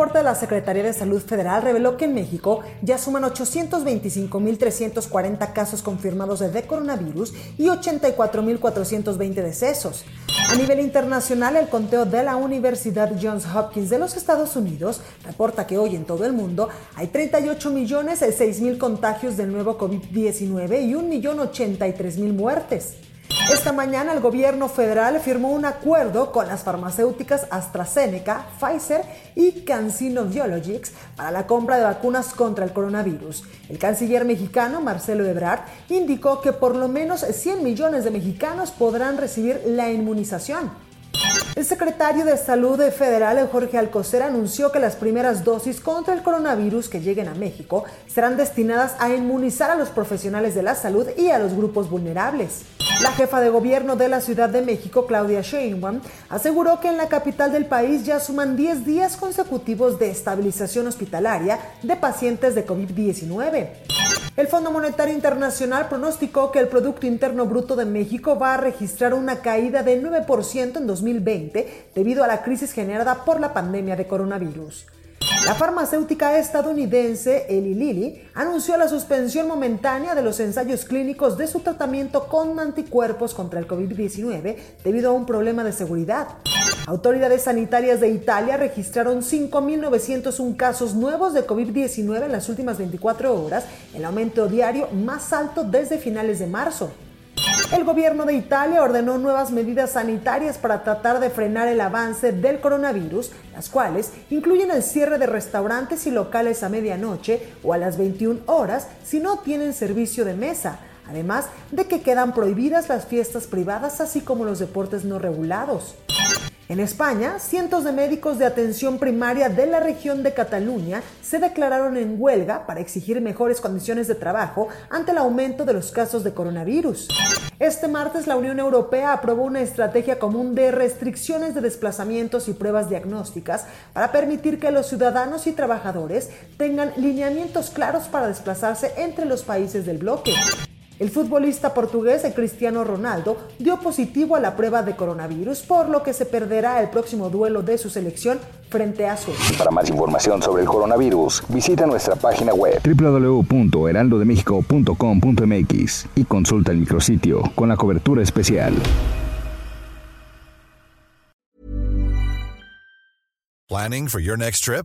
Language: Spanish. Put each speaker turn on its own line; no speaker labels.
Reporte de la Secretaría de Salud Federal reveló que en México ya suman 825.340 casos confirmados de coronavirus y 84.420 decesos. A nivel internacional, el conteo de la Universidad Johns Hopkins de los Estados Unidos reporta que hoy en todo el mundo hay 38 millones mil contagios del nuevo COVID-19 y 1.083.000 muertes. Esta mañana el gobierno federal firmó un acuerdo con las farmacéuticas AstraZeneca, Pfizer y CanSino Biologics para la compra de vacunas contra el coronavirus. El canciller mexicano Marcelo Ebrard indicó que por lo menos 100 millones de mexicanos podrán recibir la inmunización. El secretario de Salud Federal, Jorge Alcocer, anunció que las primeras dosis contra el coronavirus que lleguen a México serán destinadas a inmunizar a los profesionales de la salud y a los grupos vulnerables. La jefa de gobierno de la Ciudad de México, Claudia Sheinbaum, aseguró que en la capital del país ya suman 10 días consecutivos de estabilización hospitalaria de pacientes de COVID-19. El Fondo Monetario Internacional pronosticó que el Producto Interno Bruto de México va a registrar una caída de 9% en 2020 debido a la crisis generada por la pandemia de coronavirus. La farmacéutica estadounidense Eli Lilly anunció la suspensión momentánea de los ensayos clínicos de su tratamiento con anticuerpos contra el COVID-19 debido a un problema de seguridad. Autoridades sanitarias de Italia registraron 5.901 casos nuevos de COVID-19 en las últimas 24 horas, el aumento diario más alto desde finales de marzo. El gobierno de Italia ordenó nuevas medidas sanitarias para tratar de frenar el avance del coronavirus, las cuales incluyen el cierre de restaurantes y locales a medianoche o a las 21 horas si no tienen servicio de mesa, además de que quedan prohibidas las fiestas privadas así como los deportes no regulados. En España, cientos de médicos de atención primaria de la región de Cataluña se declararon en huelga para exigir mejores condiciones de trabajo ante el aumento de los casos de coronavirus. Este martes la Unión Europea aprobó una estrategia común de restricciones de desplazamientos y pruebas diagnósticas para permitir que los ciudadanos y trabajadores tengan lineamientos claros para desplazarse entre los países del bloque. El futbolista portugués Cristiano Ronaldo dio positivo a la prueba de coronavirus, por lo que se perderá el próximo duelo de su selección frente a su.
Para más información sobre el coronavirus, visita nuestra página web www.heraldodemexico.com.mx y consulta el micrositio con la cobertura especial.
Planning for your next trip?